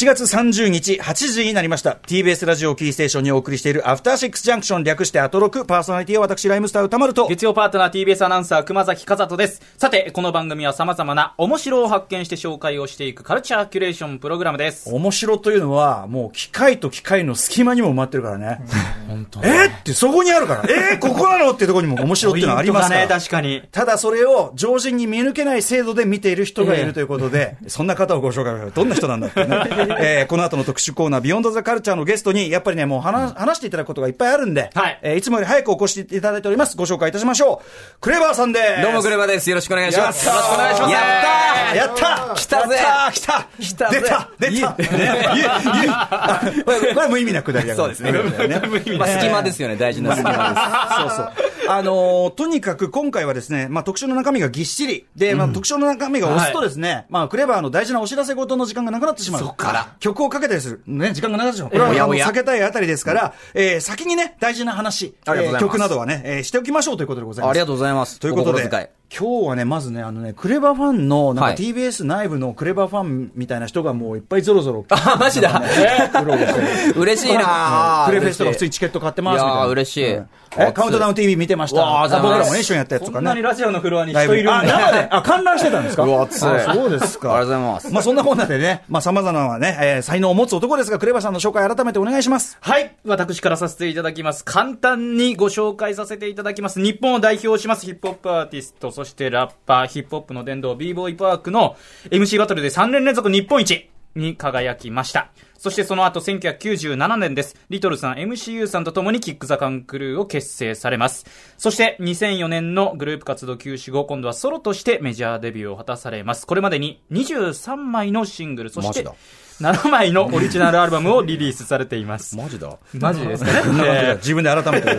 7月30日8時になりました。TBS ラジオキーステーションにお送りしているアフターシックスジャンクション略してアトロク。パーソナリティは私ライムスター歌丸と。月曜パートナー TBS アナウンサー熊崎和人です。さてこの番組は様々な面白を発見して紹介をしていくカルチャーキュレーションプログラムです。面白というのはもう機械と機械の隙間にも埋まってるからね、本当えー？ってそこにあるから。えー、ここなの？っていうところにも面白っていうのはありますからね。確かに。ただそれを常人に見抜けない精度で見ている人がいるということで、そんな方をご紹介どんな人なんだってね、えーこの後の特殊コーナー、ビヨンドザカルチャーのゲストに、やっぱりね、もう話話していただくことがいっぱいあるんで、はいえーいつもより早くお越しいただいております。ご紹介いたしましょう。クレバーさんです。どうも、クレバです。よろしくお願いします。やったーよろしくお願いします。やったーややった来たぜ来た来たぜ出た出た これこれ無意味なくだりだからそうですね 隙間ですよね。大事な隙間です。そうそう。あのーとにかく今回はですね、まあ、特徴の中身がぎっしり。で、まあ、特徴の中身が押すとですね、まあ、クレバーの大事なお知らせ事の時間がなくなってしまう。そっから曲をかけたりする。ね、時間がなくなってしまう。これは、あのおやおや避けたいあたりですから、えー先にね、大事な話、えー曲などはね、えーしておきましょうということでございます。ありがとうございます。ということでお心遣い、今日はね、まずね、あのね、クレバファンの、なんかはい TBS 内部のクレバファンみたいな人がもういっぱいぞろぞろ。あ、マジだ。嬉しいなクレフェスとか普通にチケット買ってますみたいな。嬉しいうんえ、カウントダウン TV 見てました。あ僕らもね一緒にやったやつとかね。こんなにラジオのフロアに人いるんだ生で、あ、観覧してたんですか？うわ熱いあそうですか。ありがとうございますまあそんなこんなでね、まあ様々なね、えー才能を持つ男ですが、クレバさんの紹介改めてお願いします。はい。私からさせていただきます。簡単にご紹介させていただきます。日本を代表しますヒップホップアーティスト、そしてラッパー、ヒップホップの殿堂、b ボーイパークの MC バトルで3年連続日本一に輝きました。そしてその後1997年です。リトルさん、MCU さんと共にキックザカンクルーを結成されます。そして2004年のグループ活動休止後、今度はソロとしてメジャーデビューを果たされます。これまでに23枚のシングル、そしてマジだ7枚のオリジナルアルバムをリリースされています。マジだ。マジですかね？えー自分で改めて。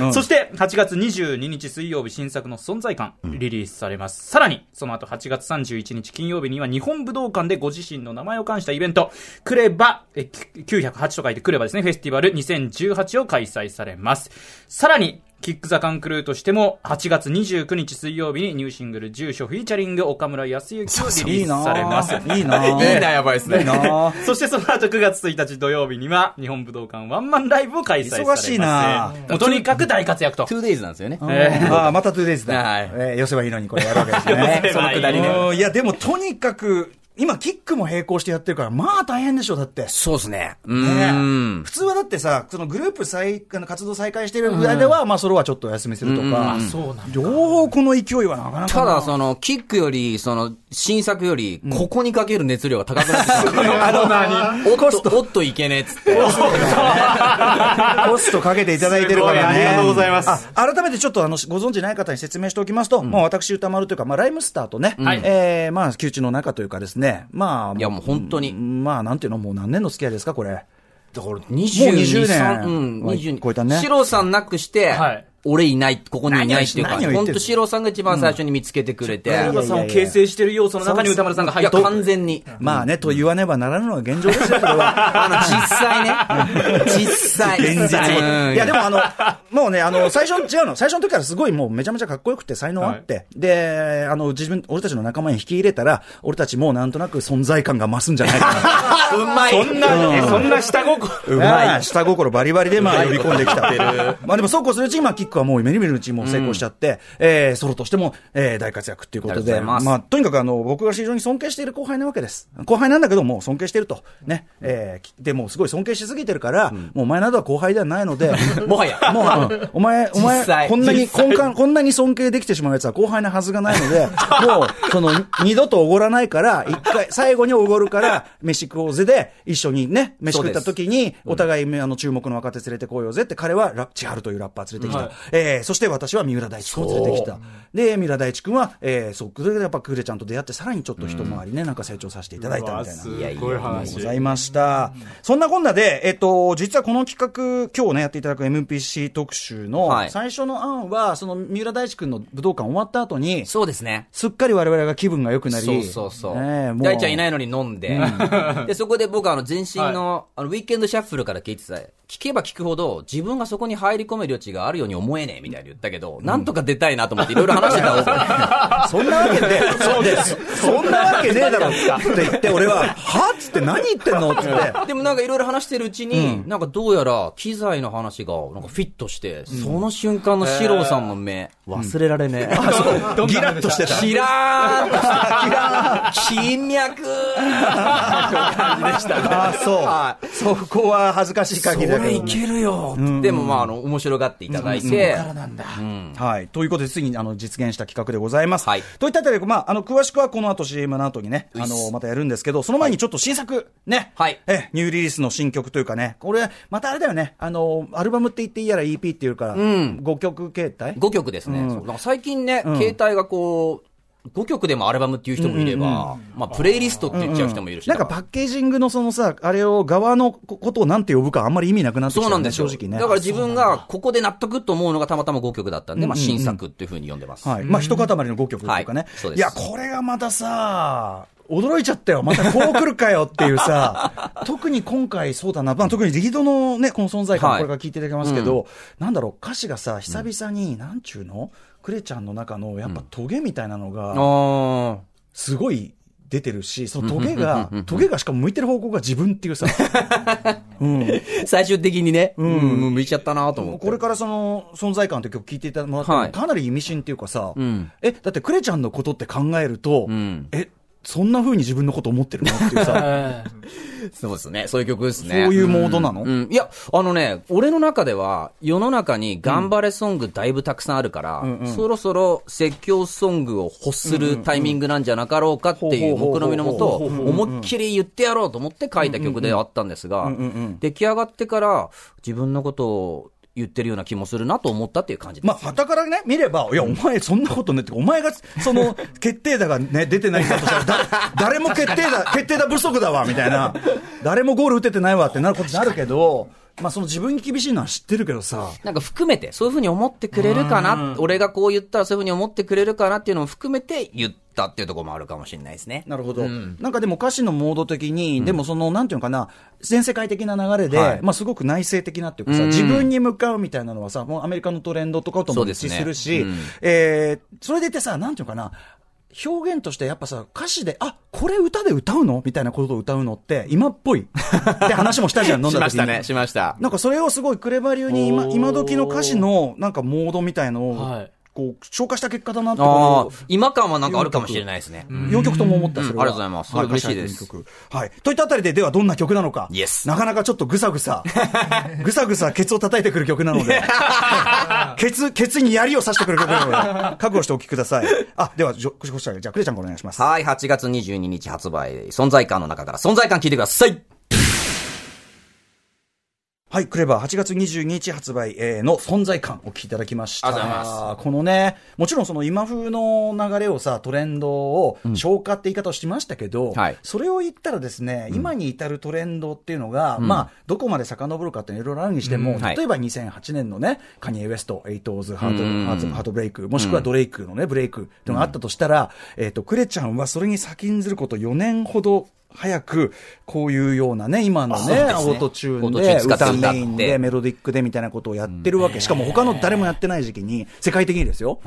うんそして、8月22日水曜日新作の存在感、リリースされます。さらに、その後8月31日金曜日には日本武道館でご自身の名前を冠したイベント、クレバ、え908と書いてクレバですね、フェスティバル2018を開催されます。さらに、キックザカンクルーとしても、8月29日水曜日にニューシングル住所フィーチャリング岡村康之をリリースされます。いいなぁいいな、やばいですね。いいなぁ そしてその後9月1日土曜日には日本武道館ワンマンライブを開催されます。忙しいなもうとにかく大活躍と。2days なんですよね。えああ、またトゥーデイズだ。はいえー寄せばいいのにこれやるわけですね。ねそのくだりね。うんいや、でもとにかく、今、キックも並行してやってるから、まあ大変でしょ、だって。そうですね。うね。普通はだってさ、そのグループ再あの活動再開してるぐらいでは、まあ、ソロはちょっとお休みするとか、そうなんだ。両方この勢いはなかなかな。ただ、その、キックより、その、新作より、ここにかける熱量が高くなってきた。あの何おっと、おっといけねえっつって。コストかけていただいてるからね。ありがとうございますあ改めてちょっとあの、ご存知ない方に説明しておきますと、まあ私歌丸というか、まあライムスターとね、はいえーまあ、窮地の中というかですね、まあ、いやもう本当に。まあ、なんていうの、もう何年の付き合いですか、これ。だから、もう20年。うん、は20超えたね。シロさんなくして、はい俺いない、ここにいないっていうか、本当シロさんが一番最初に見つけてくれて、歌丸さんを形成している要素の中に歌丸さんが入って完全に。まあね、と言わねばならぬのが現状ですよ、それは。あの、実際ね。実際。現実うんいや、でもあの、もうね、あの、最初、違うの。最初の時からすごいもうめちゃめちゃかっこよくて才能あって、で、あの、自分、俺たちの仲間に引き入れたら、俺たちもうなんとなく存在感が増すんじゃないかな。うまい。そんな、えそんな下心。うまい。下心バリバリで、まあ、呼び込んできた。まあでも、そうこうするうちに、まあ、キックはもう、目に見るうちにもう成功しちゃって、えーソロとしても、えー大活躍っていうことで、ますまあ、とにかく、あの、僕が非常に尊敬している後輩なわけです。後輩なんだけど、もう尊敬していると。ね。えーで、もうすごい尊敬しすぎてるから、もうお前などは後輩ではないので、もはや。もう、うんお前、お前こんなに、こんかこんなに尊敬できてしまうやつは後輩なはずがないので、もう、その、二度とおごらないから、一回、最後におごるから、飯食おうぜで、一緒にね、飯食った時に、お互い、あの、注目の若手連れてこようぜって、彼は、ラ千春というラッパー連れてきた。はいえーそして私は三浦大知君を連れてきた。で、三浦大知君は、えーそう、それでやっぱクレちゃんと出会って、さらにちょっと一回りね、なんか成長させていただいたみたいな。すごい話。ございました。そんなこんなで、えっと、実はこの企画、今日ね、やっていただく MPC 特集のはい最初の案は、その三浦大知君の武道館終わった後に、そうですね。すっかり我々が気分が良くなり、そうそうそう。ねえもう大ちゃんいないのに飲んで、で、そこで僕はあの全身の、あの、ウィーケンドシャッフルから聞いてた、聞けば聞くほど、自分がそこに入り込める余地があるように思思えねえみたいに言ったけど、なんとか出たいなと思っていろいろ話してたんですよ。そんなわけで、そうです。そんなわけねえだろって言って、俺は、はっつって何言ってんの？っって。でもなんかいろいろ話してるうちに、なんかどうやら機材の話がなんかフィットして、その瞬間の四郎さんの目、忘れられねえ。ギラッとしてた。キラーンとした。キラーン金脈感じでしたね。あそう。そこは恥ずかしいそ限りだけど、れいけるよ。でもまあ、あの、面白がっていただいて、はい。ということで、次にあの実現した企画でございます。はい。といったあたりで、まあ、あの、詳しくはこの後 CM の後にね、あの、またやるんですけど、その前にちょっと新作、ね。はい。え、ニューリリースの新曲というかね、これ、またあれだよね、あの、アルバムって言っていいやら EP っていうから、ん。5曲形態5曲ですね。うん。そう。なんか最近ね、ん。携帯がこう、5曲でもアルバムっていう人もいれば、まあ、プレイリストって言っちゃう人もいるし。なんかパッケージングのそのさ、あれを側のことをなんて呼ぶかあんまり意味なくなってきたよねそうなんですよ。正直ね。だから自分がここで納得と思うのがたまたま5曲だったんで、まあ新作っていうふうに呼んでます。はい。まあ、一塊の5曲っていうかね。はいそうですいや、これがまたさ、驚いちゃったよ。またこう来るかよっていうさ、特に今回そうだな、まあ、特にリードのね、この存在感、はいこれから聞いていただきますけど、なんだろう、歌詞がさ、久々に、なんちゅうの？クレちゃんの中の、やっぱトゲみたいなのが、あすごい出てるし、そのトゲが、トゲがしかも向いてる方向が自分っていうさ、うん。ー最終的にね、うん、向いちゃったなと思って。これからその存在感って曲聴いてもらっても、はい。かなり意味深っていうかさ、ん。え、だってクレちゃんのことって考えると、ん。え、そんな風に自分のこと思ってるのっていうさ、そうですね。そういう曲ですね。そういうモードなの、うん。いや、あのね、俺の中では、世の中に頑張れソングだいぶたくさんあるから、そろそろ説教ソングを欲するタイミングなんじゃなかろうかっていう目論みのもと、思いっきり言ってやろうと思って書いた曲ではあったんですが、出来上がってから自分のことを言ってるような気もするなと思ったっていう感じです。まあ、旗からね、見れば、いや、お前、そんなことねって、お前が、その、決定打がね、出てないんだとしたら、だ 誰も決定打、決定打不足だわ、みたいな。誰もゴール打ててないわってなることになるけど、まあ、その自分に厳しいのは知ってるけどさ、なんか含めて、そういうふうに思ってくれるかな、俺がこう言ったらそういうふうに思ってくれるかなっていうのも含めて言ったっていうところもあるかもしれないですね。なるほど、なんかでも歌詞のモード的に、でもその、なんていうのかな、全世界的な流れで、はい。まあすごく内省的なっていうかさ、うん。自分に向かうみたいなのはさ、もうアメリカのトレンドとかとも一致するし、うん。えーそれでいてさ、なんていうのかな、表現としてやっぱさ、歌詞で、あこれ歌で歌うの？みたいなことを歌うのって、今っぽい。って話もしたじゃん、飲んだ時に。しました。なんかそれをすごいクレバ流に今、今時の歌詞のなんかモードみたいのを、はいこう、消化した結果だなって今感はなんかあるかもしれないですね。4曲とも思った、それは、うんありがとうございますそれ嬉しいですはい。といったあたりで、ではどんな曲なのか。Yes なかなかちょっとぐさぐさ、ぐさぐさケツを叩いてくる曲なので、ケツ、ケツに槍を刺してくる曲なので、覚悟してお聴きください。あ、では、じょこちら、じゃあ、クレちゃんからお願いします。はい、8月22日発売、存在感の中から存在感聞いてください。はい、クレバー8月22日発売えーの存在感お聞きいただきました。ありがとうございまこのね、もちろんその今風の流れをさ、トレンドを消化って言い方をしましたけど、はい。それを言ったらですね、今に至るトレンドっていうのが、まあ、どこまで遡るかっていろいろあるにしても、うん。はい。例えば2008年のね、カニエ・ウエスト、エイトーズ、ハート、うん。ハートブレイク、もしくはドレイクのね、ブレイクっていうのがあったとしたら、えっ、と、クレちゃんはそれに先んずること4年ほど早く、こういうようなね、今のね、オートチューンで、歌メインで、メロディックでみたいなことをやってるわけ。しかも他の誰もやってない時期に、世界的にですよ。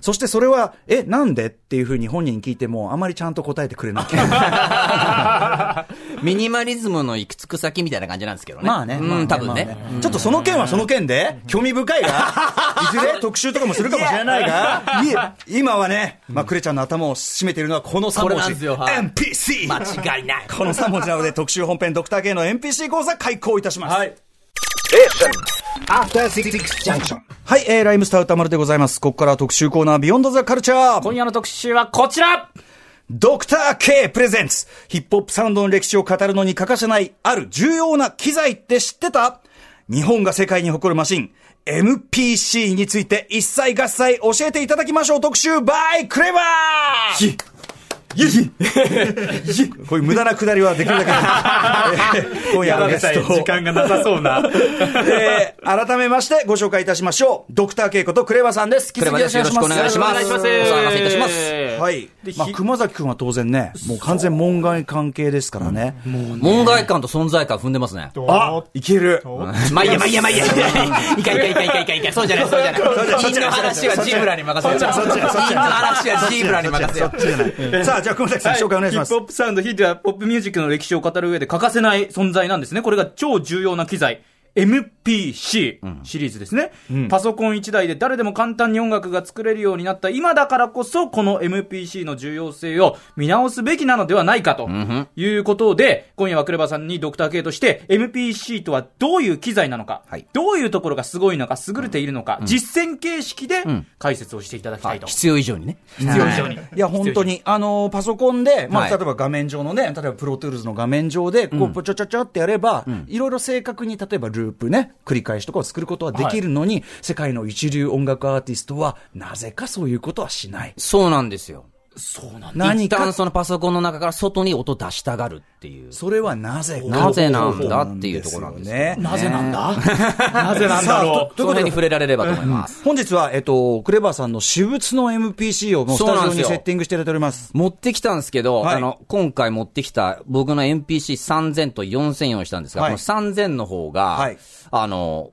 そしてそれは、え、なんで？っていうふうに本人に聞いても、あまりちゃんと答えてくれなくて。ミニマリズムの行き着く先みたいな感じなんですけどね。まあね。まあうん、多分ね。まあちょっとその件はその件で、興味深いが、いずれ特集とかもするかもしれないが、いえ今はね、まあ、クレちゃんの頭を締めているのはこの3これ文字。なんですよはい NPC! 間違いない。この3文字なので、特集本編ドクター K の NPC 講座開講いたします。はい。After Six Junction. はい、えー、ライムスター歌丸でございます。ここからは特集コーナー、ビヨンドザカルチャー。今夜の特集はこちらドクター K プレゼンツ。ヒップホップサウンドの歴史を語るのに欠かせない、ある重要な機材って知ってた？日本が世界に誇るマシン、MPC について一切合切教えていただきましょう。特集バイクレバーイエ こういう無駄なくだりはできるだけ、今夜のゲスト時間がなさそうな、えー、改めましてご紹介いたしましょう。ドクター稽古とクレバさんです。引きよろしくお願いします。お騒がせいたします。はい。まあ、熊崎君は当然ね、もう完全門外関係ですからね。うん、ね門外観と存在感踏んでますね。あいける。まあいいや、まあいいや、まあいいや。いかいかいかいかいかいか。そうじゃない、そうじゃない。金の話はジブラに任せる。そっちの話はジブラに任せる。さあ、じゃあ熊崎さん、紹介お願いしますヒップ。ホップサウンド、ひいてはポップミュージックの歴史を語る上で欠かせない存在なんですね。これが超重要な機材。MPC シリーズですね、パソコン1台で誰でも簡単に音楽が作れるようになった今だからこそこの MPC の重要性を見直すべきなのではないかということで、今夜は KREVAさんにドクター K として MPC とはどういう機材なのか、はい。どういうところがすごいのか優れているのか、実践形式で解説をしていただきたいと。必要以上にね。必要以上に。い。や、本当に、あのーパソコンで、まあ、はい。例えば画面上のね、例えば Pro Tools の画面上で、こう、ぽちょちょちょってやれば、いろいろ正確に、例えばループね、繰り返しとかを作ることはできるのに、世界の一流音楽アーティストは、なぜかそういうことはしない。そうなんですよ。そうなん何か一旦、そのパソコンの中から外に音出したがるっていう。それはなぜか。なぜなんだっていうところなんですよね。なぜなんだ？なぜなんだろう？その辺に触れられればと思います。本日は、えっと、クレバーさんの私物の MPC をもうスタジオにそうなんですよセッティングしていただいております。持ってきたんですけど、はいあの、今回持ってきた僕の MPC3000 と4000用意したんですが、はいこの3000の方が、はいあの、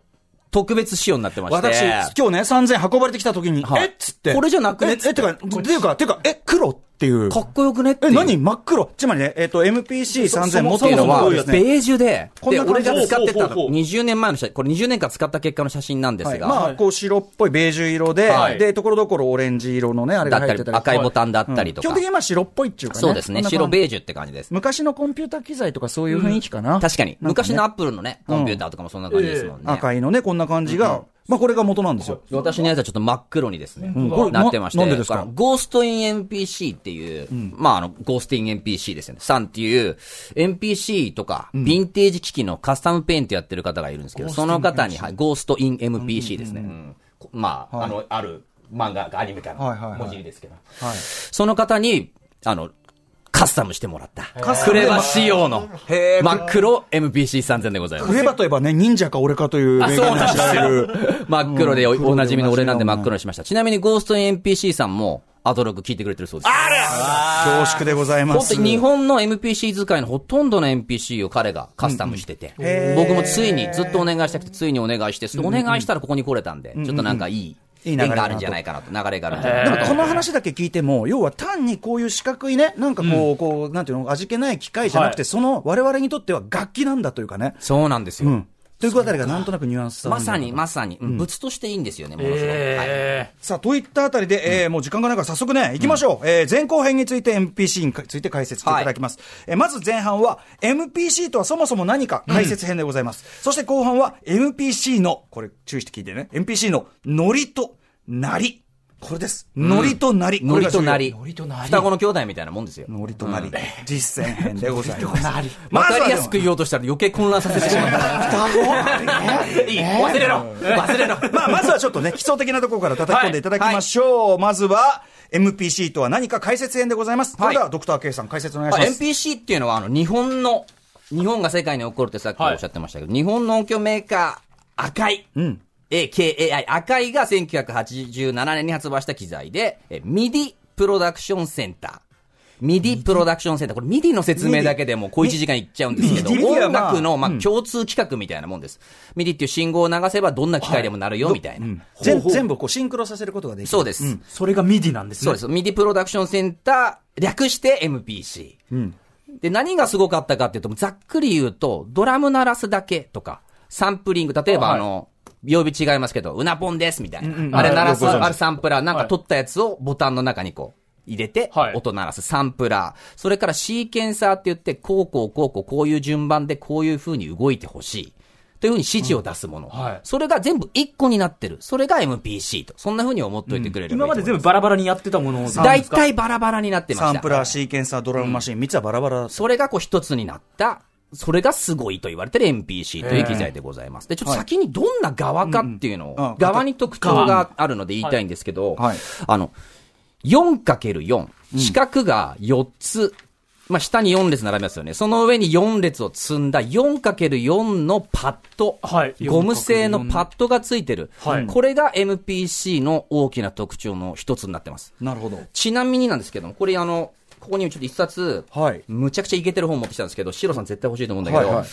特別仕様になってまして。私、今日ね、3000運ばれてきた時に、はいえっつって。これじゃなくねえ、え、てか、ていうか、ていうか、え、黒っていう。かっこよくねっていえ、う。何？真っ黒。つまりね、えっ、と、MPC3000 持っていうのは、そもそもベですねージュで、で、こんな感じ俺が使ってたほうほうほう20年前の写真、これ20年間使った結果の写真なんですが、はいまあ、こう、白っぽいベージュ色で、はいで、ところどころオレンジ色のね、あれだったりが入ってたり。赤いボタンだったりとか。基本的にまあ白っぽいっていうかね。そうですね。白ベージュって感じです。昔のコンピューター機材とかそういう雰囲気かな。確かに。なんね昔のアップルのね、コンピューターとかもそんな感じですもんね。赤いのね、こんな感じが、まあこれが元なんですよ。私のやつはちょっと真っ黒にですね、これなってまして、ななんでですか？だらゴーストイン NPC っていう、まああの、ゴーストイン NPC ですよね。さんっていう NPC とか、ヴィンテージ機器のカスタムペイントやってる方がいるんですけど、その方に、はい、ゴーストイン MPC ですね。うん。まあ、あの、ある漫画がアニメ化はいはいはいの文字ですけど、はい。その方に、あの、カスタムしてもらった。クレバ仕様のへー真っ黒 MPC3000 でございますク。レバといえばね、忍者か俺かという名言で知られる。真っ黒でおなじみの俺なんで真っ黒にしました。ちなみにゴーストイン NPC さんも、アドロック聞いてくれてるそうです。恐縮でございます。本当に日本の MPC 使いのほとんどの NPC を彼がカスタムしてて、へー僕もついにずっとお願いしたくて、ついにお願いして、お願いしたらここに来れたんで、ちょっとなんかいい、縁があるんじゃないかなと、流れがあるんじゃないでかなと。もこの話だけ聞いても、要は単にこういう四角いね、なんかこう、こう、なんていうの、味気ない機械じゃなくて、はいその我々にとっては楽器なんだというかね。そうなんですよ。うん。ということあたりがなんとなくニュアンスまさに、まささに、うん。物としていいんですよね、ものすごく。はい。えさあ、といったあたりで、えーもう時間がないから早速ね、行きましょう。えー前後編について MPC について解説していただきます。えーまず前半は、MPC とはそもそも何か解説編でございます。そして後半は、MPC の、これ注意して聞いてね、MPC のノリとなり。これです。ノリとなり。ノリとなり。ノリとなり双子の兄弟みたいなもんですよ。ノリとなり。実践編でございます。わかりやすく言おうとしたら余計混乱させてしまった。いい忘れろ忘れろ まあ、まずはちょっとね、基礎的なところから叩き込んでいただきましょう。まずは、MPC とは何か解説編でございます。それでは、ドクター K さん解説お願いしあます。NPC っていうのは、あの、日本の、日本が世界に起こるってさっきおっしゃってましたけど、日本の音響メーカー、赤い。うん。AKAI、赤いが1987年に発売した機材で、え MIDI プロダクションセンター。MIDI プロダクションセンター。これ MIDI の説明だけでもう小1時間いっちゃうんですけど、音まあ楽の、まあうん、共通規格みたいなもんです。MIDI っていう信号を流せばどんな機械でもなるよ、みたいな。全全部こうシンクロさせることができる。そうです。ーそれが MIDI なんですね。そうです。MIDI プロダクションセンター、略して MPC。んで、何がすごかったかっていうと、ざっくり言うと、ドラム鳴らすだけとか、サンプリング、例えばはいあの、曜日違いますけど、うなぽんですみたいな。うんうんあれ鳴らす、はいあるサンプラー、なんか取ったやつをボタンの中にこう、入れてはい、音鳴らすサンプラー。それからシーケンサーって言って、こうこうこうこうこういう順番でこういう風に動いてほしい。というふうに指示を出すもの。はいそれが全部一個になってる。それが MPC と。そんな風に思っておいてくれる、今まで全部バラバラにやってたものを。大体バラバラになってました。サンプラー、シーケンサー、ドラムマシン、3つはバラバラ。それがこう一つになった、それがすごいと言われてる MPC という機材でございます。で、ちょっと先にどんな側かっていうのを、側に特徴があるので言いたいんですけどはい、あの、4×4。四角が4つ、まあ、下に4列並びますよね。その上に4列を積んだ 4×4 のパッド。はいゴム製のパッドがついてる。はいこれが MPC の大きな特徴の一つになってます。なるほど。ちなみになんですけども、これあの、ここにちょっと一冊、はい。むちゃくちゃイケてる本持ってきたんですけど、シロさん絶対欲しいと思うんだけど、はいはい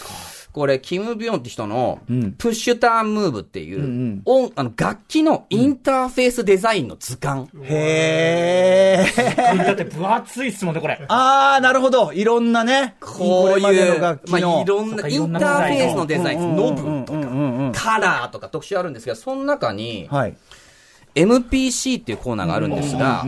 これ、キム・ビヨンって人のん、プッシュターンムーブっていう、ん音あの楽器のインターフェースデザインの図鑑。へー。だって分厚いっすもんね、これ。あー、なるほど。いろんなね。こういう、まあ、のいろんな、インターフェースのデザイン、ノブとか、うんうんうん。カラーとか特集あるんですけど、その中に、はい。MPC っていうコーナーがあるんですが、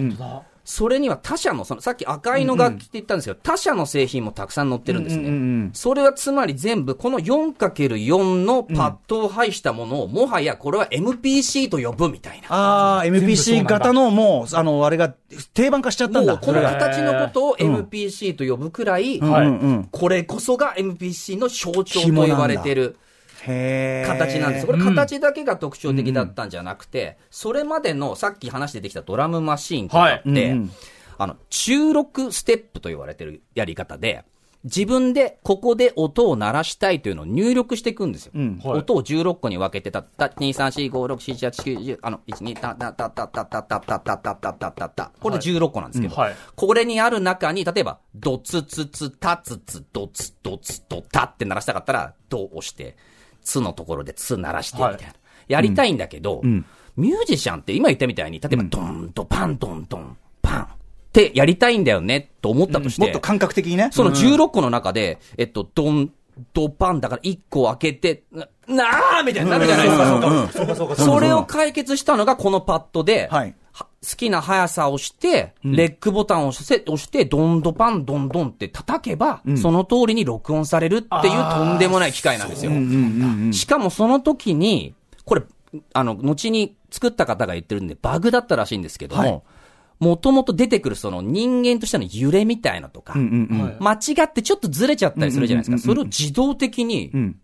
それには他社の、そのさっき赤いの楽器って言ったんですけど、他社の製品もたくさん載ってるんですね。うんうんうんそれはつまり全部、この 4×4 のパッドを配したものを、もはやこれは MPC と呼ぶみたいな。あー、部そうなん MPC だ型のもう、あの、あれが定番化しちゃったんだ。この形のことをうん MPC と呼ぶくらい、はいうんうん。これこそが MPC の象徴と言われている。形なんです。これ形だけが特徴的だったんじゃなくて、それまでのさっき話出てきたドラムマシーンとかって、はい。うんうん。あの、中6ステップと言われてるやり方で、自分でここで音を鳴らしたいというのを入力していくんですよ。ん。はい。音を16個に分けて、たった、2、3、4、5、6、7、8、9、10、あの、1、2、た、た、た、た、た、た、た、た、た、た、た、た、た、た、これ16個なんですけど、うんはいこれにある中に、例えば、ドツツツ、タツツ、ドツドツドタって鳴らしたかったら、ドを押して、ツのところでツ鳴らして、みたいな。やりたいんだけど、ミュージシャンって今言ったみたいに、例えば、ドンとパンドンドン、パンってやりたいんだよね、と思ったとして、もっと感覚的にね。その16個の中で、えっと、ドン、ドパンだから1個開けて、な、なーみたいになるじゃないですか。そうか。そうかそれを解決したのがこのパッドで、はい。は好きな速さをして、レックボタンを押して、押して、ドンドパン、ドンドンって叩けば、その通りに録音されるっていうとんでもない機械なんですよ。しかもその時に、これ、あの、後に作った方が言ってるんで、バグだったらしいんですけども、もともと出てくるその人間としての揺れみたいなとか、うんうんうん。はい間違ってちょっとずれちゃったりするじゃないですか。うんうんうんうんそれを自動的にん、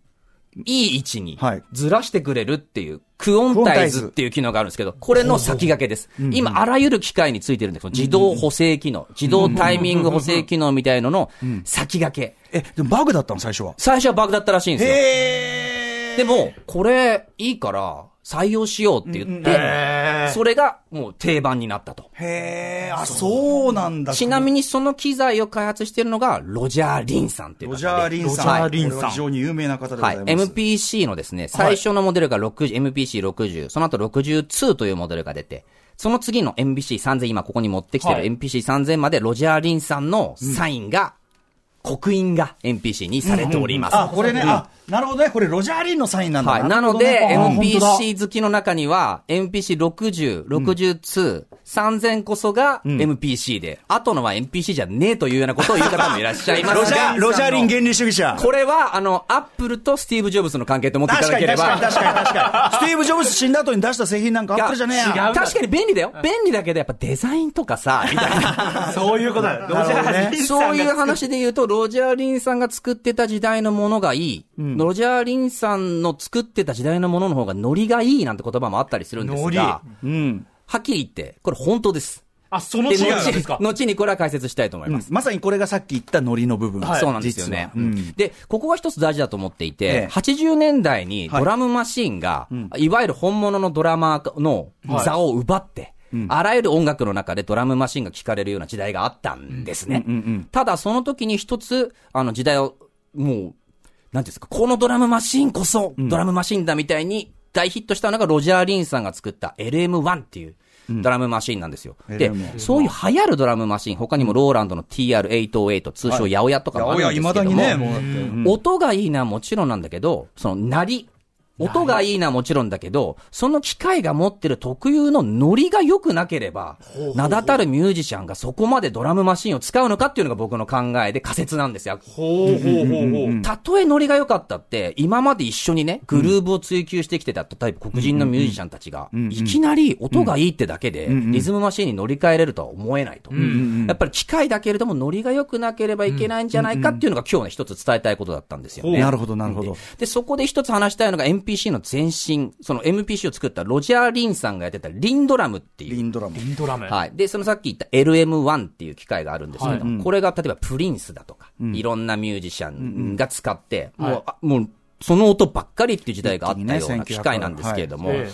いい位置にはいずらしてくれるっていう、クオンタイズっていう機能があるんですけど、これの先駆けです。今、あらゆる機械についてるんです自動補正機能、自動タイミング補正機能みたいのの先駆け。え、でもバグだったの、最初は。最初はバグだったらしいんですよ。でも、これ、いいから、採用しようって言って、それがもう定番になったと。へー、あ、そうなんだ。ちなみにその機材を開発しているのが、ロジャー・リンさんっていう。ロジャー・リンさん。ロジャーリンさん非常に有名な方でござはいい。ます。MPC のですね、最初のモデルが60、MPC60、その後62というモデルが出て、その次の MPC3000、今ここに持ってきてるはい MPC3000 までロジャー・リンさんのサインが、刻印が MPC にされております。あ、これね、あ、なるほどね。これロジャー・リンのサインなんだはい。なので、MPC 好きの中には、MPC60、62、3000こそが MPC で、後のは MPC じゃねえというようなことを言う方もいらっしゃいますロジャー、が、ロジャー・リン原理主義者。これは、あの、アップルとスティーブ・ジョブズの関係と思っていただければ、確かに確かに確かに。スティーブ・ジョブズ死んだ後に出した製品なんかアップルじゃねえや。違う確かに便利だよ。便利だけど、やっぱデザインとかさ、みたいな。そういうことだよ。ロジャー・リンさそういうんが話で言うと、ロジャー・リンさんが作ってた時代のものがいい。ロジャー・リンさんの作ってた時代のものの方がノリがいいなんて言葉もあったりするんですが、うん。はっきり言って、これ本当です。あ、そので、違いですか？後 後にこれは解説したいと思います。まさにこれがさっき言ったノリの部分。はいそうなんですよね。うんで、ここが一つ大事だと思っていて、ええ80年代にドラムマシーンが、い、わゆる本物のドラマーの座を奪って、あらゆる音楽の中でドラムマシーンが聴かれるような時代があったんですね。ただその時に一つ、あの時代を、もう、なんていうんですか、このドラムマシーンこそ、ドラムマシーンだみたいに大ヒットしたのがロジャー・リンさんが作った LM1 っていう、ドラムマシーンなんですよ。で LM1、そういう流行るドラムマシーン、他にもローランドの TR808、通称八百屋とかもあるんですけども、い。まだにね。音がいいのはもちろんなんだけど、その鳴り、音がいいのはもちろんだけど、その機械が持ってる特有のノリが良くなければ、名だたるミュージシャンがそこまでドラムマシンを使うのかっていうのが僕の考えで仮説なんですよ。ほうほうほうほう。たとえノリが良かったって、今まで一緒にね、グルーブを追求してきてた、例えば黒人のミュージシャンたちが、いきなり音がいいってだけで、リズムマシンに乗り換えれるとは思えないと。やっぱり機械だけれども、ノリが良くなければいけないんじゃないかっていうのが今日ね、一つ伝えたいことだったんですよね。なるほど、なるほど。で、そこで一つ話したいのが MPC の前身、その MPC を作ったロジャー・リンさんがやってたリンドラムっていう。リンドラム。インドラム。はい。で、そのさっき言った LM1 っていう機械があるんですけど、はいこれが例えばプリンスだとか、いろんなミュージシャンが使って、はいもう、あもう、その音ばっかりっていう時代があったような機械なんですけれども、はいえ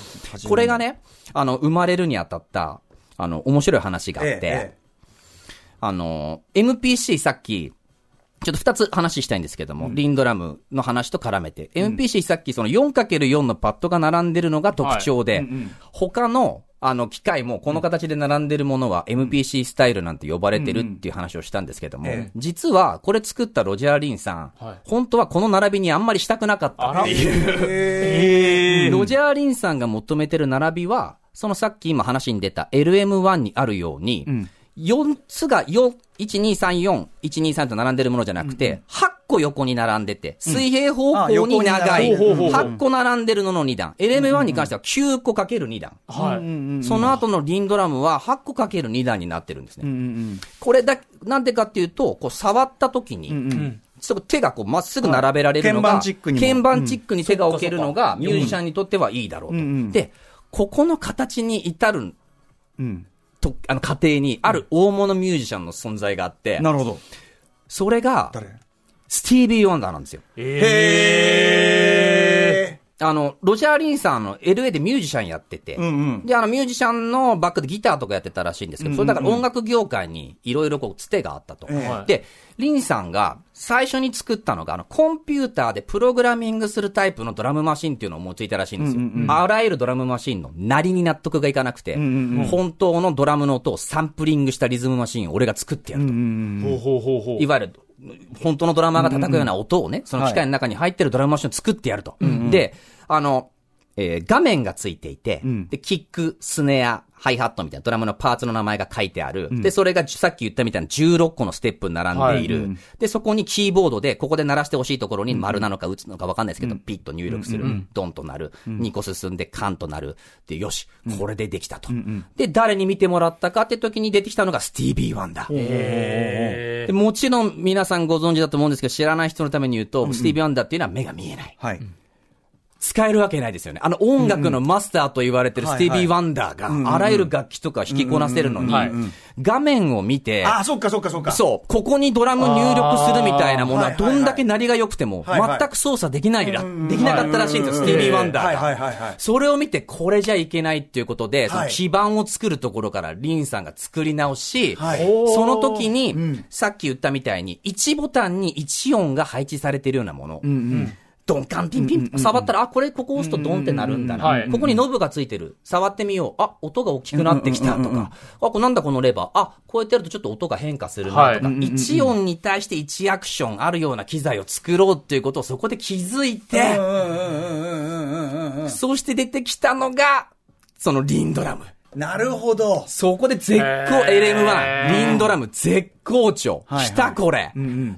これがね、あの、生まれるにあたった、あの、面白い話があって、ええあの、MPC さっき、ちょっと二つ話したいんですけども、リンドラムの話と絡めて、MPC さっきその 4×4 のパッドが並んでるのが特徴で、他の、あの、機械もこの形で並んでるものは MPC スタイルなんて呼ばれてるっていう話をしたんですけども、ええ実はこれ作ったロジャー・リンさん、はい。本当はこの並びにあんまりしたくなかったあら。ええロジャー・リンさんが求めてる並びは、そのさっき今話に出た LM1 にあるように、4つが4、1、2、3、4、1、2、3と並んでるものじゃなくて、8個横に並んでて、水平方あ向に長い、並ん。でる8個並んでるのの2段。LM1 に関しては9個かける2段。はい。その後のリンドラムは8個かける2段になってるんですね。うんうんこれだ、なんでかっていうと、こう触った時に、うん。ちょっと手がこうまっすぐ並べられるのが、はい鍵盤チックにも。鍵盤チックに手が置けるのが、うん。ミュージシャンにとってはいいだろうと。で、ここの形に至るうんと、あの、過程に、ある大物ミュージシャンの存在があって、なるほど。それが、誰？スティービー・ワンダーなんですよ。へあの、ロジャー・リンさんの LA でミュージシャンやってて、うんうん。で、あの、ミュージシャンのバックでギターとかやってたらしいんですけど、それだから音楽業界にいろいろこう、つてがあったと。ええで、リンさんが最初に作ったのが、あの、コンピューターでプログラミングするタイプのドラムマシンっていうのを用いたらしいんですよ。あらゆるドラムマシンの鳴りに納得がいかなくて、本当のドラムの音をサンプリングしたリズムマシンを俺が作ってやると。ほうほうほうほう。いわゆる、本当のドラマーが叩くような音をね、その機械の中に入ってるドラムマシンを作ってやると。で、あの、えー画面がついていて、んで、キック、スネア、ハイハットみたいなドラムのパーツの名前が書いてある。で、それがさっき言ったみたいな16個のステップに並んでいる。はいで、そこにキーボードで、ここで鳴らしてほしいところに丸なのか打つのかわかんないですけど、ピッと入力する。ドンとなる。2個進んでカンとなる。で、よし、これでできたと。で、誰に見てもらったかって時に出てきたのがスティービー・ワンダー。もちろん皆さんご存知だと思うんですけど、知らない人のために言うと、スティービー・ワンダーっていうのは目が見えない。はい。使えるわけないですよね。あの音楽のマスターと言われてるスティービー・ワンダーが、あらゆる楽器とか弾きこなせるのにはい、画面を見て、あ、そっかそっかそっか。そう、ここにドラム入力するみたいなものは、どんだけ鳴りが良くても、全く操作できないら、できなかったらしいんですよ、スティービー・ワンダーはいはいが。それを見て、これじゃいけないっていうことで、そのはい基盤を作るところから、リンさんが作り直し、はい。その時に、さっき言ったみたいに、1ボタンに1音が配置されているようなもの。ドンカンピンピン、触ったら、あ、これここ押すとドンってなるんだはいな。ここにノブがついてる。触ってみよう。あ、音が大きくなってきたとか。あ、これなんだこのレバー。あ、こうやってやるとちょっと音が変化するなとか。はい1音に対して1アクションあるような機材を作ろうっていうことをそこで気づいて、うんうして出てきたのが、そのリンドラム。なるほど。そこで絶好、へー LM1、リンドラム絶好調。はいはい来たこれ、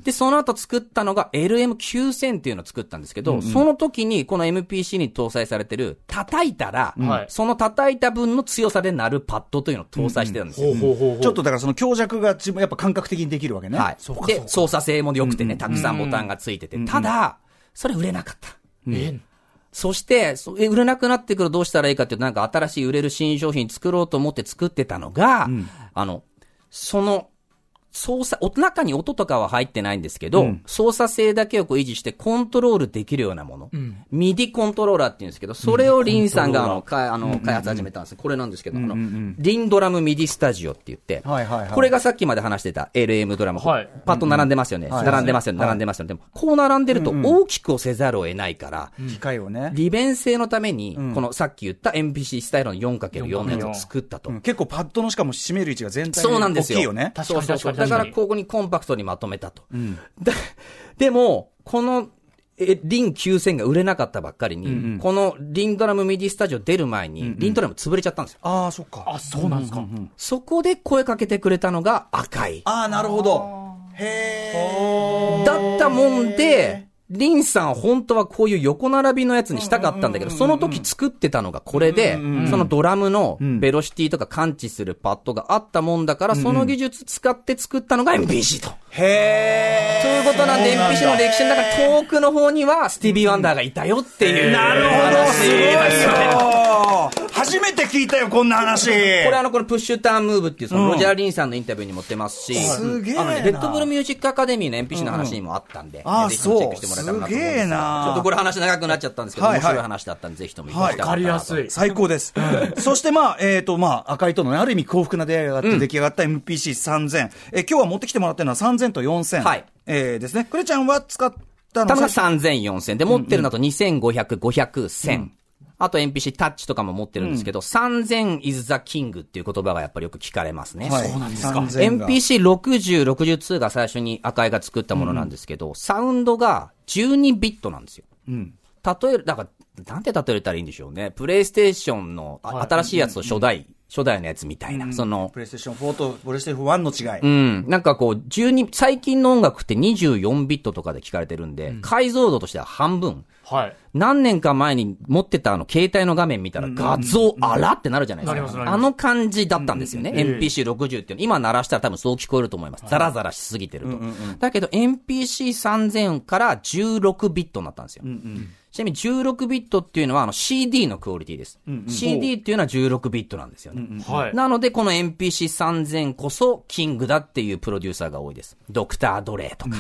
で、その後作ったのが LM9000 っていうのを作ったんですけど、その時にこの MPC に搭載されてる、叩いたら、はいその叩いた分の強さで鳴るパッドというのを搭載してたんですよ。ちょっとだからその強弱が自分やっぱ感覚的にできるわけね。はい。で、操作性も良くてね、たくさんボタンがついてて。ただ、それ売れなかった。えそして、売れなくなってくるとどうしたらいいかっていうと、なんか新しい売れる新商品作ろうと思って作ってたのが、あの、その、操作、お中に音とかは入ってないんですけど、操作性だけをこう維持してコントロールできるようなもの。 MIDI コントローラーって言うんですけど、それをリンさんがあの、かあの開発始めたんです。これなんですけど、あの、 Linn Drum MIDI Studio って言って、これがさっきまで話してた LM ドラム。はいパッと並んでますよね。はい並んでますよね。並んでますよね。でも、こう並んでると大きくをせざるを得ないから、機械をね。利便性のために、このさっき言った MPC スタイルの 4×4 のやつを作ったと。うん結構パッドのしかも占める位置が全体にそうなんですよ。大きいよね。確かに確かにだからここにコンパクトにまとめたと。だでも、この、え、リン9000が売れなかったばっかりに、このリンドラムミディスタジオ出る前に、リンドラム潰れちゃったんですよ。ああ、そっか。あ、そうなんですか。そこで声かけてくれたのが赤い。ああ、なるほど。へえ。だったもんで、リンさん本当はこういう横並びのやつにしたかったんだけど、その時作ってたのがこれで、そのドラムのベロシティとか感知するパッドがあったもんだから、その技術使って作ったのが MPC と。へということなんで、MPC の歴史の中、遠くの方にはスティービー・ワンダーがいたよっていう。なるほど、すごいよ。初めて聞いたよ、こんな話。これあの、このプッシュターンムーブっていう、そのロジャー・リンさんのインタビューにも出ますし、すげえなあのね、レッドブルミュージックアカデミーの MPC の話にもあったんで、ぜひチェックしてもらえたらなと思うんですげえなちょっとこれ話長くなっちゃったんですけど、はいはい面白い話だったんで、ぜひとも行きたかったなとわかりやすい。最高です。そしてまあ、えっ、とまあ、赤いとのね、ある意味幸福な出会いがあって出来上がった MPC3000。え今日は持ってきてもらってるのは3000と4000。はいえーですね。クレちゃんは使ったのたのがさ3000、4000。で、持ってるのだと2500、500、1000。あと NPC タッチとかも持ってるんですけど、3000 is the king っていう言葉がやっぱりよく聞かれますね。はい、そうなんですか。3000が NPC60、62が最初に赤井が作ったものなんですけど、サウンドが12ビットなんですよ。うん。例える、だから、なんて例えたらいいんでしょうね。プレイステーションのあ新しいやつと初代、初代のやつみたいな。その、プレイステーション4とプレイステーション1の違い。うん。なんかこう、12、最近の音楽って24ビットとかで聞かれてるんで、解像度としては半分。はい。何年か前に持ってたあの携帯の画面見たら画像あらってなるじゃないですか。あの感じだったんですよね。NPC60 っていうの。今鳴らしたら多分そう聞こえると思います。ザラザラしすぎてると。だけど NPC3000 から16ビットになったんですよ。ちなみに16ビットっていうのはあの CD のクオリティです。CD っていうのは16ビットなんですよね。はい。なので、この NPC3000 こそ、キングだっていうプロデューサーが多いです。ドクター・ドレイとか、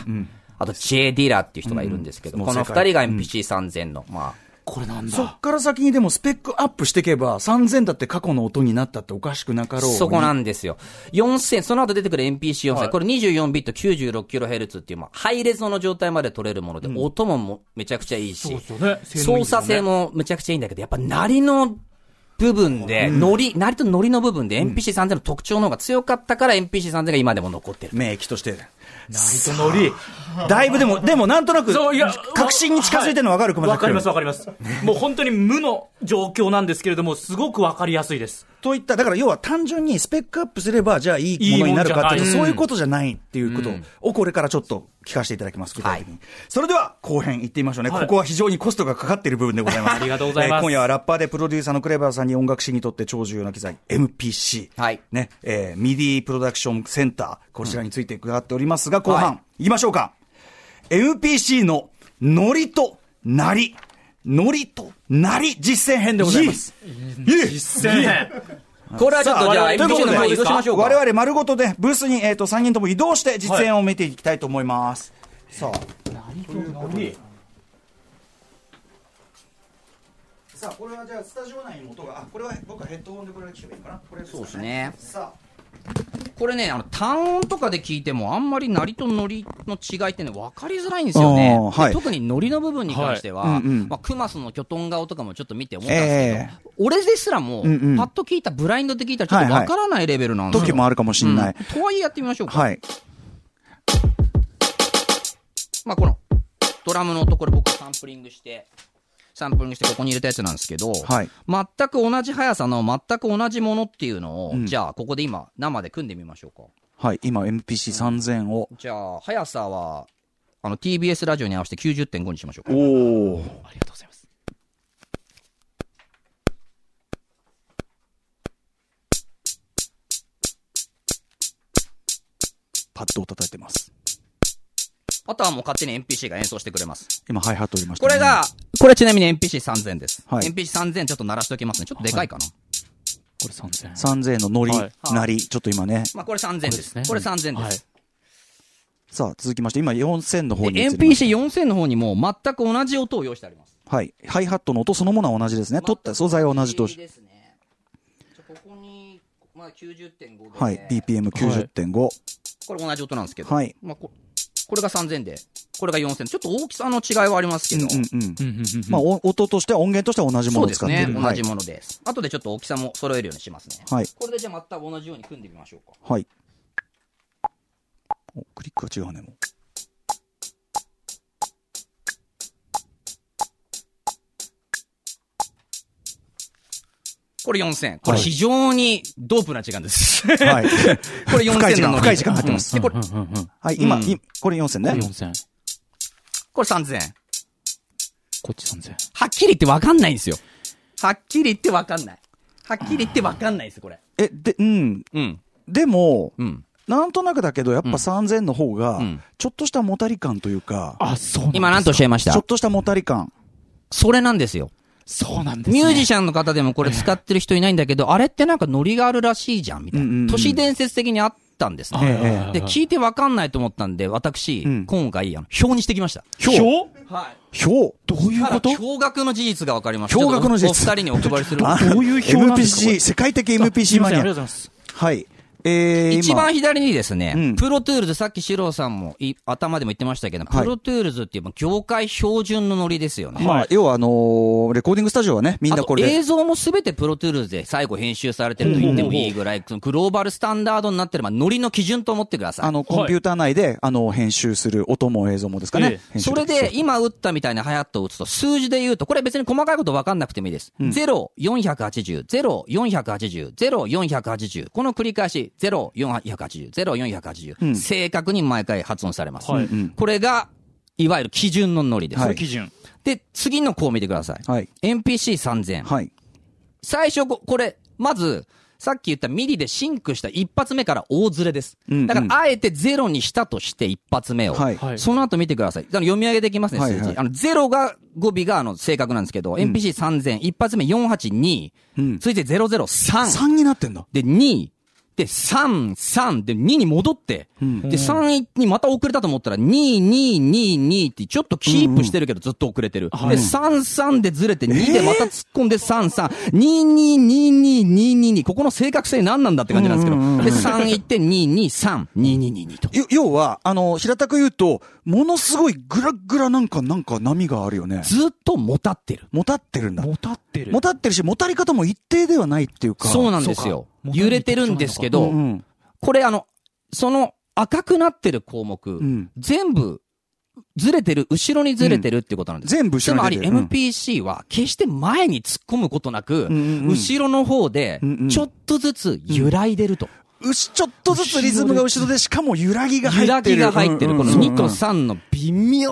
あと、チェ・ディラっていう人がいるんですけど、うんこの二人が NPC3000 の、まあ、これなんそっから先にでもスペックアップしていけば、3000だって過去の音になったっておかしくなかろうに。そこなんですよ。4000、その後出てくる NPC4000、はいこれ24ビット 96kHz っていう、まあ、ハイレゾの状態まで取れるもので、音ももめちゃくちゃいいし、そうですよね。操作性もめちゃくちゃいいんだけど、やっぱ鳴りの部分で、ノリ、鳴りとノリの部分で NPC3000 の特徴の方が強かったから NPC3000 が今でも残ってる。免疫として。ナリとノリ。だいぶでも、でもなんとなく、確信に近づいてるの分かる熊崎君わかりますわかります。もう本当に無の状況なんですけれども、すごくわかりやすいです。といった、だから要は単純にスペックアップすれば、じゃあいいものになるかっていうそういうことじゃないっていうことを、これからちょっと聞かせていただきます、具体的に。それでは、後編行ってみましょうね。はいここは非常にコストがかかっている部分でございます。ありがとうございますえー今夜はラッパーでプロデューサーのクレバーさんに音楽史にとって超重要な機材、MPC。はいね、えーミディプロダクションセンター、こちらについて伺っておりますが、後半、はい行きましょうか。MPC のノリとなり、ノリとなり実践編でございます。実践。これはちょっとじゃあということ NPC の前に移で動しましょうか。我々丸ごとでブースに、えー、と3人とも移動して実演を見ていきたいと思います。さあ、さあ、これはじゃあスタジオ内の音が、あ、これは僕はヘッドホンでこれ聞けばいいかな。これそうですね。さこれね、あの、単音とかで聞いても、あんまり鳴りとノリの違いってね、分かりづらいんですよね。はいで特にノリの部分に関しては、はいうんうんまあ、クマスのキョトン顔とかもちょっと見て思ったんですけど、え俺ですらも、うんうんパッと聞いた、ブラインドで聞いたらちょっと分からないレベルなんですよ。時もあるかもしれない。うんとはいえやってみましょうか。はい。まあ、この、ドラムの音、これ僕サンプリングして、サンプリングしてここに入れたやつなんですけど、はい全く同じ速さの全く同じものっていうのを、うんじゃあここで今生で組んでみましょうか。はい。今 MPC3000 を。じゃあ、速さは、あの、TBS ラジオに合わせて90.5にしましょうか。おお。ありがとうございます。あとはもう勝手に NPC が演奏してくれます。今、ハイハットを入れました、これ、が、これちなみに NPC3000 です。はい NPC3000 ちょっと鳴らしておきますね。ちょっとでかいかな。これ3000 3000のノリ、はいなり、ちょっと今ね。まあこれ3000です。ですねこれ3000です。はいさあ、続きまして、今4000の方にで、移りました NPC4000 の方にも全く同じ音を用意してあります。はい。ハイハットの音そのものは同じですね。取った素材は同じとし。ですね。じゃあここに、まあ90.5で。はい。BPM90.5。これ同じ音なんですけど。はいまあここれが3000で、これが4000。ちょっと大きさの違いはありますけど。うんうんうん。まあ、お音としては音源としては同じもそうですね。のを使っている。同じはい。ものです。後でちょっと大きさも揃えるようにしますね。はい。これでじゃあ全く同じように組んでみましょうか。はい。お、クリックが違うね、もう。これ4000。これ非常にドープな時間です。はい。これ4000深い時間なのに深い時間入ってますうんでこれ、はい。今、うんいこれ4000ね。4000これ3000円。こっち3000。はっきり言ってわかんないんですよ。はっきり言ってわかんない。はっきり言ってわかんないです、これ。え、で、うん。うん。でも、うん。なんとなくだけど、やっぱ3000の方がうん、ちょっとしたもたり感というか、あ、そう今なんとおっしゃいました？ちょっとしたもたり感。それなんですよ。そうなんですね。ミュージシャンの方でもこれ使ってる人いないんだけど、あれってなんかノリがあるらしいじゃん、みたいな。都市伝説的にあったんですね。ええで、聞いてわかんないと思ったんで、私、うん今回、あの、表にしてきました。表はい。表どういうこと？驚愕の事実がわかりました。驚愕の事実おお二人にお配りする。あどういう表なんですか MPC、世界的 MPC マニありがとうごア。ざいます。はい。えー、一番左にですね、うん Pro Tools、さっき士郎さんもい頭でも言ってましたけど、はい Pro Toolsっていう業界標準のノリですよね。まあ、要はあのーレコーディングスタジオはね、みんなこれ映像もすべて Pro Toolsで最後編集されてると言ってもいいぐらい、グローバルスタンダードになってる、まあ、ノリの基準と思ってください。あの、コンピューター内で、あの、編集する音も映像もですかねええ。編集それで、今打ったみたいなハヤットを打つと、数字で言うと、これ別に細かいこと分かんなくてもいいです。0、480、0、480、0、480。この繰り返し、0、480、0、480。うん正確に毎回発音されます。はいうんこれが、いわゆる基準のノリです。はい基準。で、次の項を見てください。はい。NPC3000。はい。最初こ、これ、まず、さっき言った MIDI でシンクした一発目から大ずれです。だから、あえてゼロにしたとして一発目を。はいはいその後見てください。あの読み上げてきますね、数字。はいはいあの、ゼロが、語尾が、あの、正確なんですけど、 MPC3000、一発目482、うん。続いて003、3になってんだ。で、2、で、3、3、で、2に戻って、んで、3にまた遅れたと思ったら、2、2、2、2って、ちょっとキープしてるけどずっと遅れてる。で、3、3でずれて、2でまた突っ込んで、3、3、2、2、2、2、2、2、ここの正確性何なんだって感じなんですけど、で、3行って、2、2、3、2、2、2、2と。よ要は、あの、平たく言うと、ものすごいグラグラなんか、なんか波があるよね。ずっともたってる。もたってるんだ。もたってる。もたってるし、もたり方も一定ではないっていうか。そうなんですよ。揺れてるんですけうど。これあの、その赤くなってる項目、ん。全部、ずれてる、後ろにずれてるってことなんです。全部後ろに出てる。つまり MPC は決して前に突っ込むことなく、後ろの方でちょっとずつ揺らいでると。うし、ちょっとずつリズムが後ろで、しかも揺らぎが入ってる。揺らぎが入ってる。このうん。うん。2と3の微妙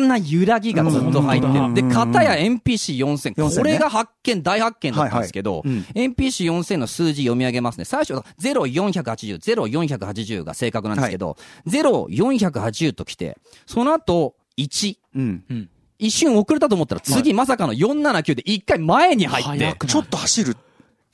な揺らぎがずっと入ってる。で、片や NPC4000。4000ねこれが発見、大発見だったん。ですけど、はいはいうん。NPC4000 の数字読み上げますね。最初、0480、0480が正確なん。ですけど、0480ときて、その後、1。うん。一瞬遅れたと思ったら、次まさかの479で一回前に入ってちょっと走る。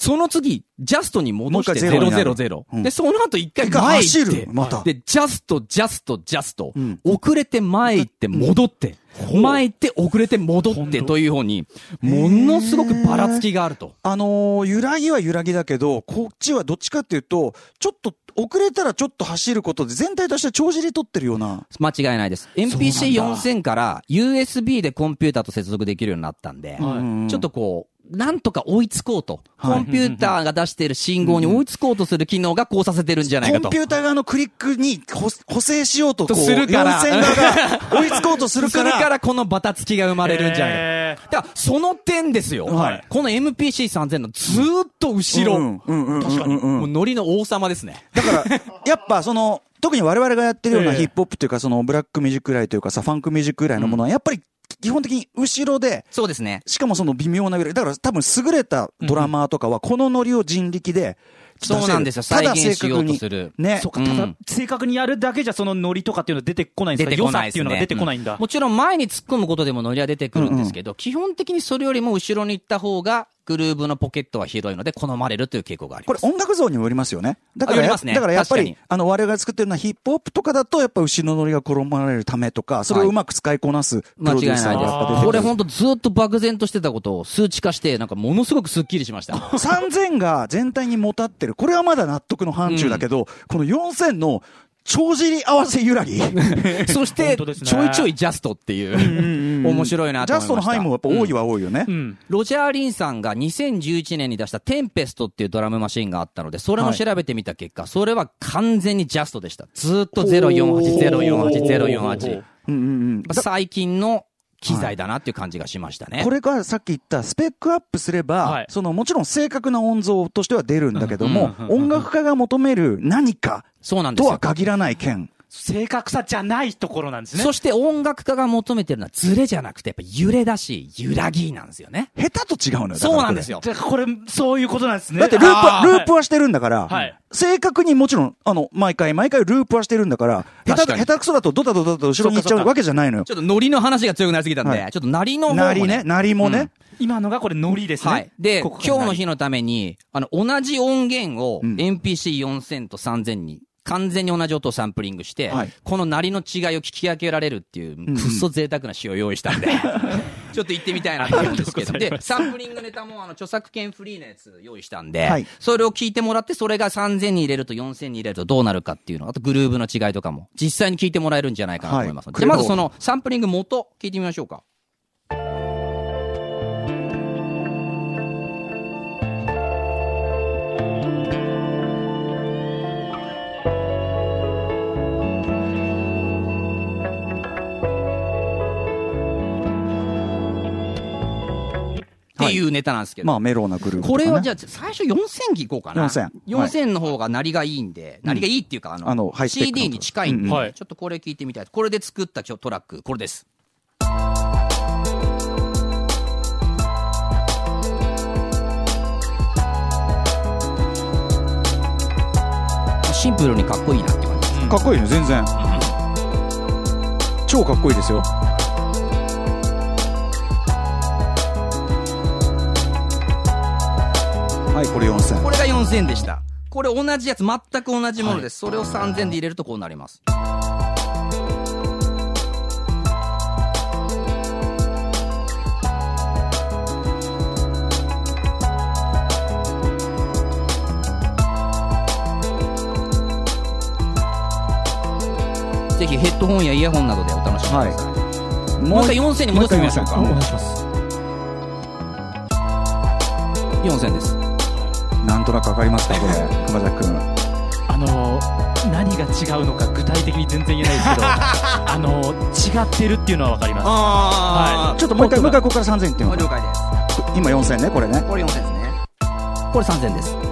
その次、ジャストに戻してもう一回ゼロ000。で、その後一回前走行ってる。また。で、ジャスト、ジャスト、ジャスト。うん遅れて前行って戻って、前行って遅れて戻ってというふうに、ものすごくばらつきがあると。あのー揺らぎは揺らぎだけど、こっちはどっちかっていうと、ちょっと、遅れたらちょっと走ることで全体として帳尻取ってるような。間違いないです。 MPC4000 から USB でコンピューターと接続できるようになったんで、はいちょっとこう、なんとか追いつこうと。はいコンピューターが出している信号に追いつこうとする機能がこうさせてるんじゃないかとコンピ。ューター側のクリックに補補正しようと、こう、とするから4000側が追いつこうとするすから、るからこのバタつきが生まれるんじゃないか。えだから、その点ですよ。はいこの MPC3000 のずーっと後ろ。うんうんうんうん確かにノリの王様ですね。だから、やっぱその、特に我々がやってるようなええヒップホップっていうか、そのブラックミュージックライというかさ、ファンクミュージックライのものは、やっぱり基本的に後ろで、そうですね。しかもその微妙な揺れ。だから多分優れたドラマーとかは、このノリを人力でそうなんですよ。ただ再現しようと正する。確にね。そうか、うんただ、正確にやるだけじゃそのノリとかっていうのは出てこないんですか出てこないですね。良さっていうのが出てこないんだ。もちろん前に突っ込むことでもノリは出てくるんですけど、基本的にそれよりも後ろに行った方が、グルーブのポケットは広いので好まれるという傾向があります。これ音楽像にもよりますよね。だからねだからやっぱりあの、我々が作ってるのはヒップホップとかだと、やっぱ後ろのノリが転まれるためとか、それをうまく使いこなすプ間違いないですロデューサーがやっぱ出てくる。これ本当ずっと漠然としてたことを数値化して、なんかものすごくスッキリしました。3000が全体にもたってる。これはまだ納得の範疇だけど、この4000の帳尻合わせ揺らぎ。そして、ちょいちょいジャストっていう、面白いなとジャストの思いました。範囲もやっぱ多いは多いよね。うん。ロジャー・リンさんが2011年に出したテンペストっていうドラムマシンがあったので、それも調べてみた結果、それは完全にジャストでした。ずーっと048、048、048。うんうんうん。最近の機材だなっていう感じがしましたね。これがさっき言ったスペックアップすれば、はいそのもちろん正確な音像としては出るんだけども、うんうんうんうん音楽家が求める何かそうなんですよとは。限らない件。正確さじゃないところなんですね。そして音楽家が求めてるのはズレじゃなくて、やっぱ揺れだし、揺らぎなんですよね。下手と違うのよ。そうなんですよ。これ、そういうことなんですね。だってループは、あループはしてるんだから、はい正確にもちろん、あの、毎回毎回ループはしてるんだから、下手、下手くそだとドタドタドタ後ろに行っちゃうわけじゃないのよ。ちょっとノリの話が強くなりすぎたんで、はいちょっと鳴りの方も、なりね、なりもね。今のがこれノリですね。はい。で、ここが今日の日のために、あの、同じ音源をうん MPC4000 と3000に、完全に同じ音をサンプリングして、はい。この鳴りの違いを聞き分けられるっていう、くっそ贅沢な詩を用意したんで、ちょっと行ってみたいなと思うんですけど、で、サンプリングネタもあの、著作権フリーのやつ用意したんで、はい。それを聞いてもらって、それが3000に入れると4000に入れるとどうなるかっていうの、あとグルーブの違いとかも、実際に聞いてもらえるんじゃないかなと思います。はい。でまずそのサンプリング元、聞いてみましょうか。っていうネタなんですけど。まあ、メローなグループとか、ね。これをじゃあ最初4000聞こうかな。4000 4000の方が鳴りがいいんで、鳴りがいいっていうか、あの、あの CD に近いんで、うんはいちょっとこれ聞いてみたい。これで作ったトラック、これです。シンプルにかっこいいなって感じ。かっこいいね、全然。超かっこいいですよ。はい、これ4000。これが4000でした。これ同じやつ、全く同じものです。それを3000で入れるとこうなります。ぜひヘッドホンやイヤホンなどでお楽しみください。もう一回4000に戻してみましょうか。お願いします。4000です。なんとなくわかりますか、これ。熊崎くん。あのー、何が違うのか具体的に全然言えないですけど、あのー、違ってるっていうのはわかります。あちょっともう一回、もう一回ここから3000っていうの了解です。今4000ね、これね。これ4000ですね。これ3000です。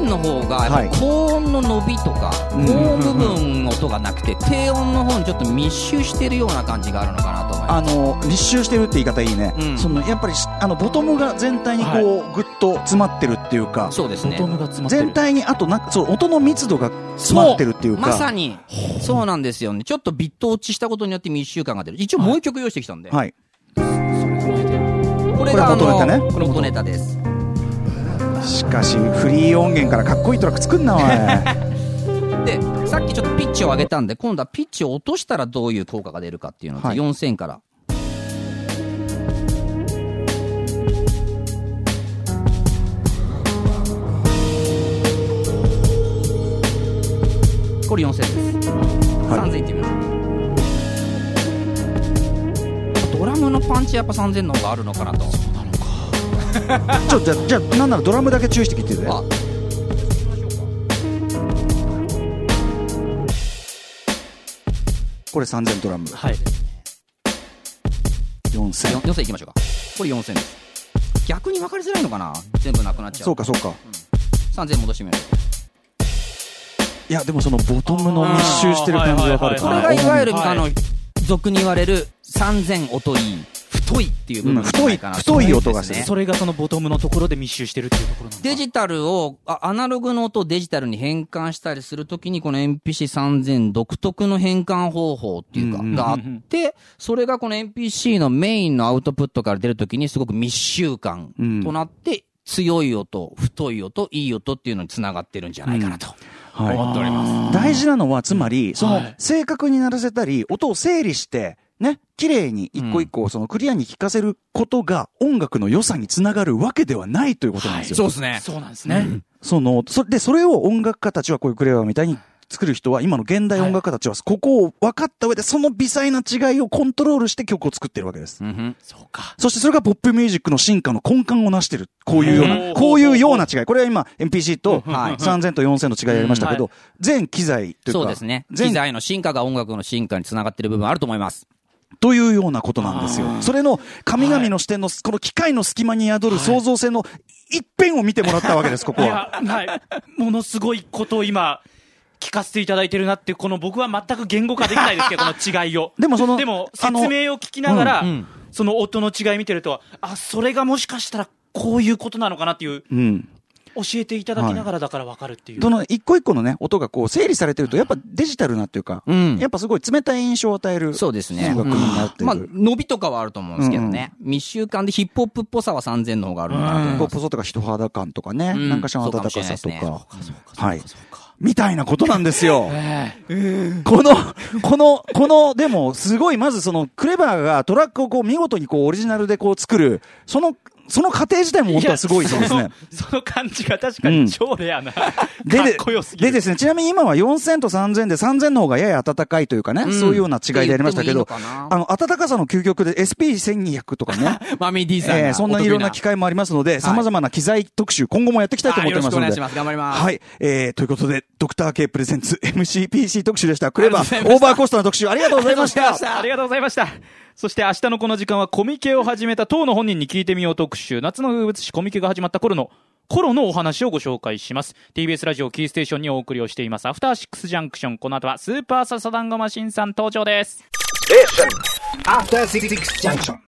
うん。3000の方が、はいやっぱ高音の伸びとか、うん高音部分の音がなくて、低音の方にちょっと密集してるような感じがあるのかなと思います。あの、立集してるって言い方いいね。うんその、やっぱりし、あの、ボトムが全体にこう、ぐっと詰まってるっていうか、そうですね。全体に、あとなそう、音の密度が詰まってるっていうか、まさに、そうなんですよね。ちょっとビット落ちしたことによって密集感が出る。一応もう一曲用意してきたんで。はい。これがあの、これ元ネタねこれ元ネタです。しかし、フリー音源からかっこいいトラック作んな、おい。で、さっきちょっとピッチを上げたんで、今度はピッチを落としたらどういう効果が出るかっていうので、はい4000から。これ4000です。はい3000いってみましょう。ドラムのパンチやっぱ3000の方があるのかなと。ちょ、じゃあ、じゃあ、なんならドラムだけ注意してきてて。あこれ3000ドラム。はい。4000。4000いきましょうか。これ4000です。逆に分かりづらいのかな？全部なくなっちゃう。そうか、そうか。3000戻してみましょう。いや、でもそのボトムの密集してる感じわかるこれかな。がいわゆる、はいあの、俗に言われる3000音いい、太いっていう部分じゃないかな、うん太い太い音がする。それがそのボトムのところで密集してるっていうところなのか。デジタルを、あアナログの音をデジタルに変換したりするときに、この MPC3000 独特の変換方法っていうか、うんうんがあって、それがこの MPC のメインのアウトプットから出るときにすごく密集感うん。となって、強い音、太い音、いい音っていうのにつながってるんじゃないかなとはい。思っております。大事なのは、つまり、そのはい、正確に鳴らせたり、音を整理して、ね、綺麗に一個一個、そのクリアに聴かせることが音楽の良さにつながるわけではないということなんですよ。そうですね。そうなんですね。その、そで、それを音楽家たちはこういうクレアみたいに作る人は、今の現代音楽家たちは、ここを分かった上で、その微細な違いをコントロールして曲を作ってるわけです。うんうんそうか。そしてそれがポップミュージックの進化の根幹をなしてる。こういうような、こういうような違い。これは今、MPC とはい3000と4000の違いやりましたけど、全機材というか、そうですね。全機材の進化が音楽の進化につながってる部分あると思います。というようなことなんですよ。それの神々の視点の、この機械の隙間に宿る創造性の一辺を見てもらったわけです、ここいは。や、はい。ものすごいことを今、聞かせていただいてるなって、この僕は全く言語化できないですけど、この違いを。でもそのでも、説明を聞きながら、うんうんその音の違い見てると、あ、それがもしかしたらこういうことなのかなっていう、うん。教えていただきながらだから分かるっていう。その一個一個のね、音がこう整理されてると、やっぱデジタルなっていうか、うんやっぱすごい冷たい印象を与える。そうですね。音楽になってる。まあ、伸びとかはあると思うんですけどね。密集感でヒップホップっぽさは3000の方があるなと思いますポップソとか人肌感とかね、うんなんかしらの温かさとそうかね。はい。みたいなことなんですよ。えこの、この、この、でも、すごい、まずその、クレバーがトラックをこう、見事にこう、オリジナルでこう、作る、その、その過程自体も本当はすごいですね。その感じが確かに超レアな、で、で。でですね、ちなみに今は4000と3000で3000の方がやや暖かいというかね、そういうような違いでありましたけど、あの、暖かさの究極で SP1200 とかね、マミさんが、えーそんないろんな機会もありますので、様々な機材特集、今後もやっていきたいと思ってますので。あよろしくお願いします頑張りますはい。えー、ということで、ドクター K プレゼンツ MCPC 特集でした。クレバー、オーバーコストの特集、ありがとうございました。ありがとうございました。そして明日のこの時間はコミケを始めた当の本人に聞いてみよう特集、夏の風物詩コミケが始まった頃の頃のお話をご紹介します。TBS ラジオキーステーションにお送りをしています。アフターシックスジャンクション。この後はスーパーササダンゴマシンさん登場です。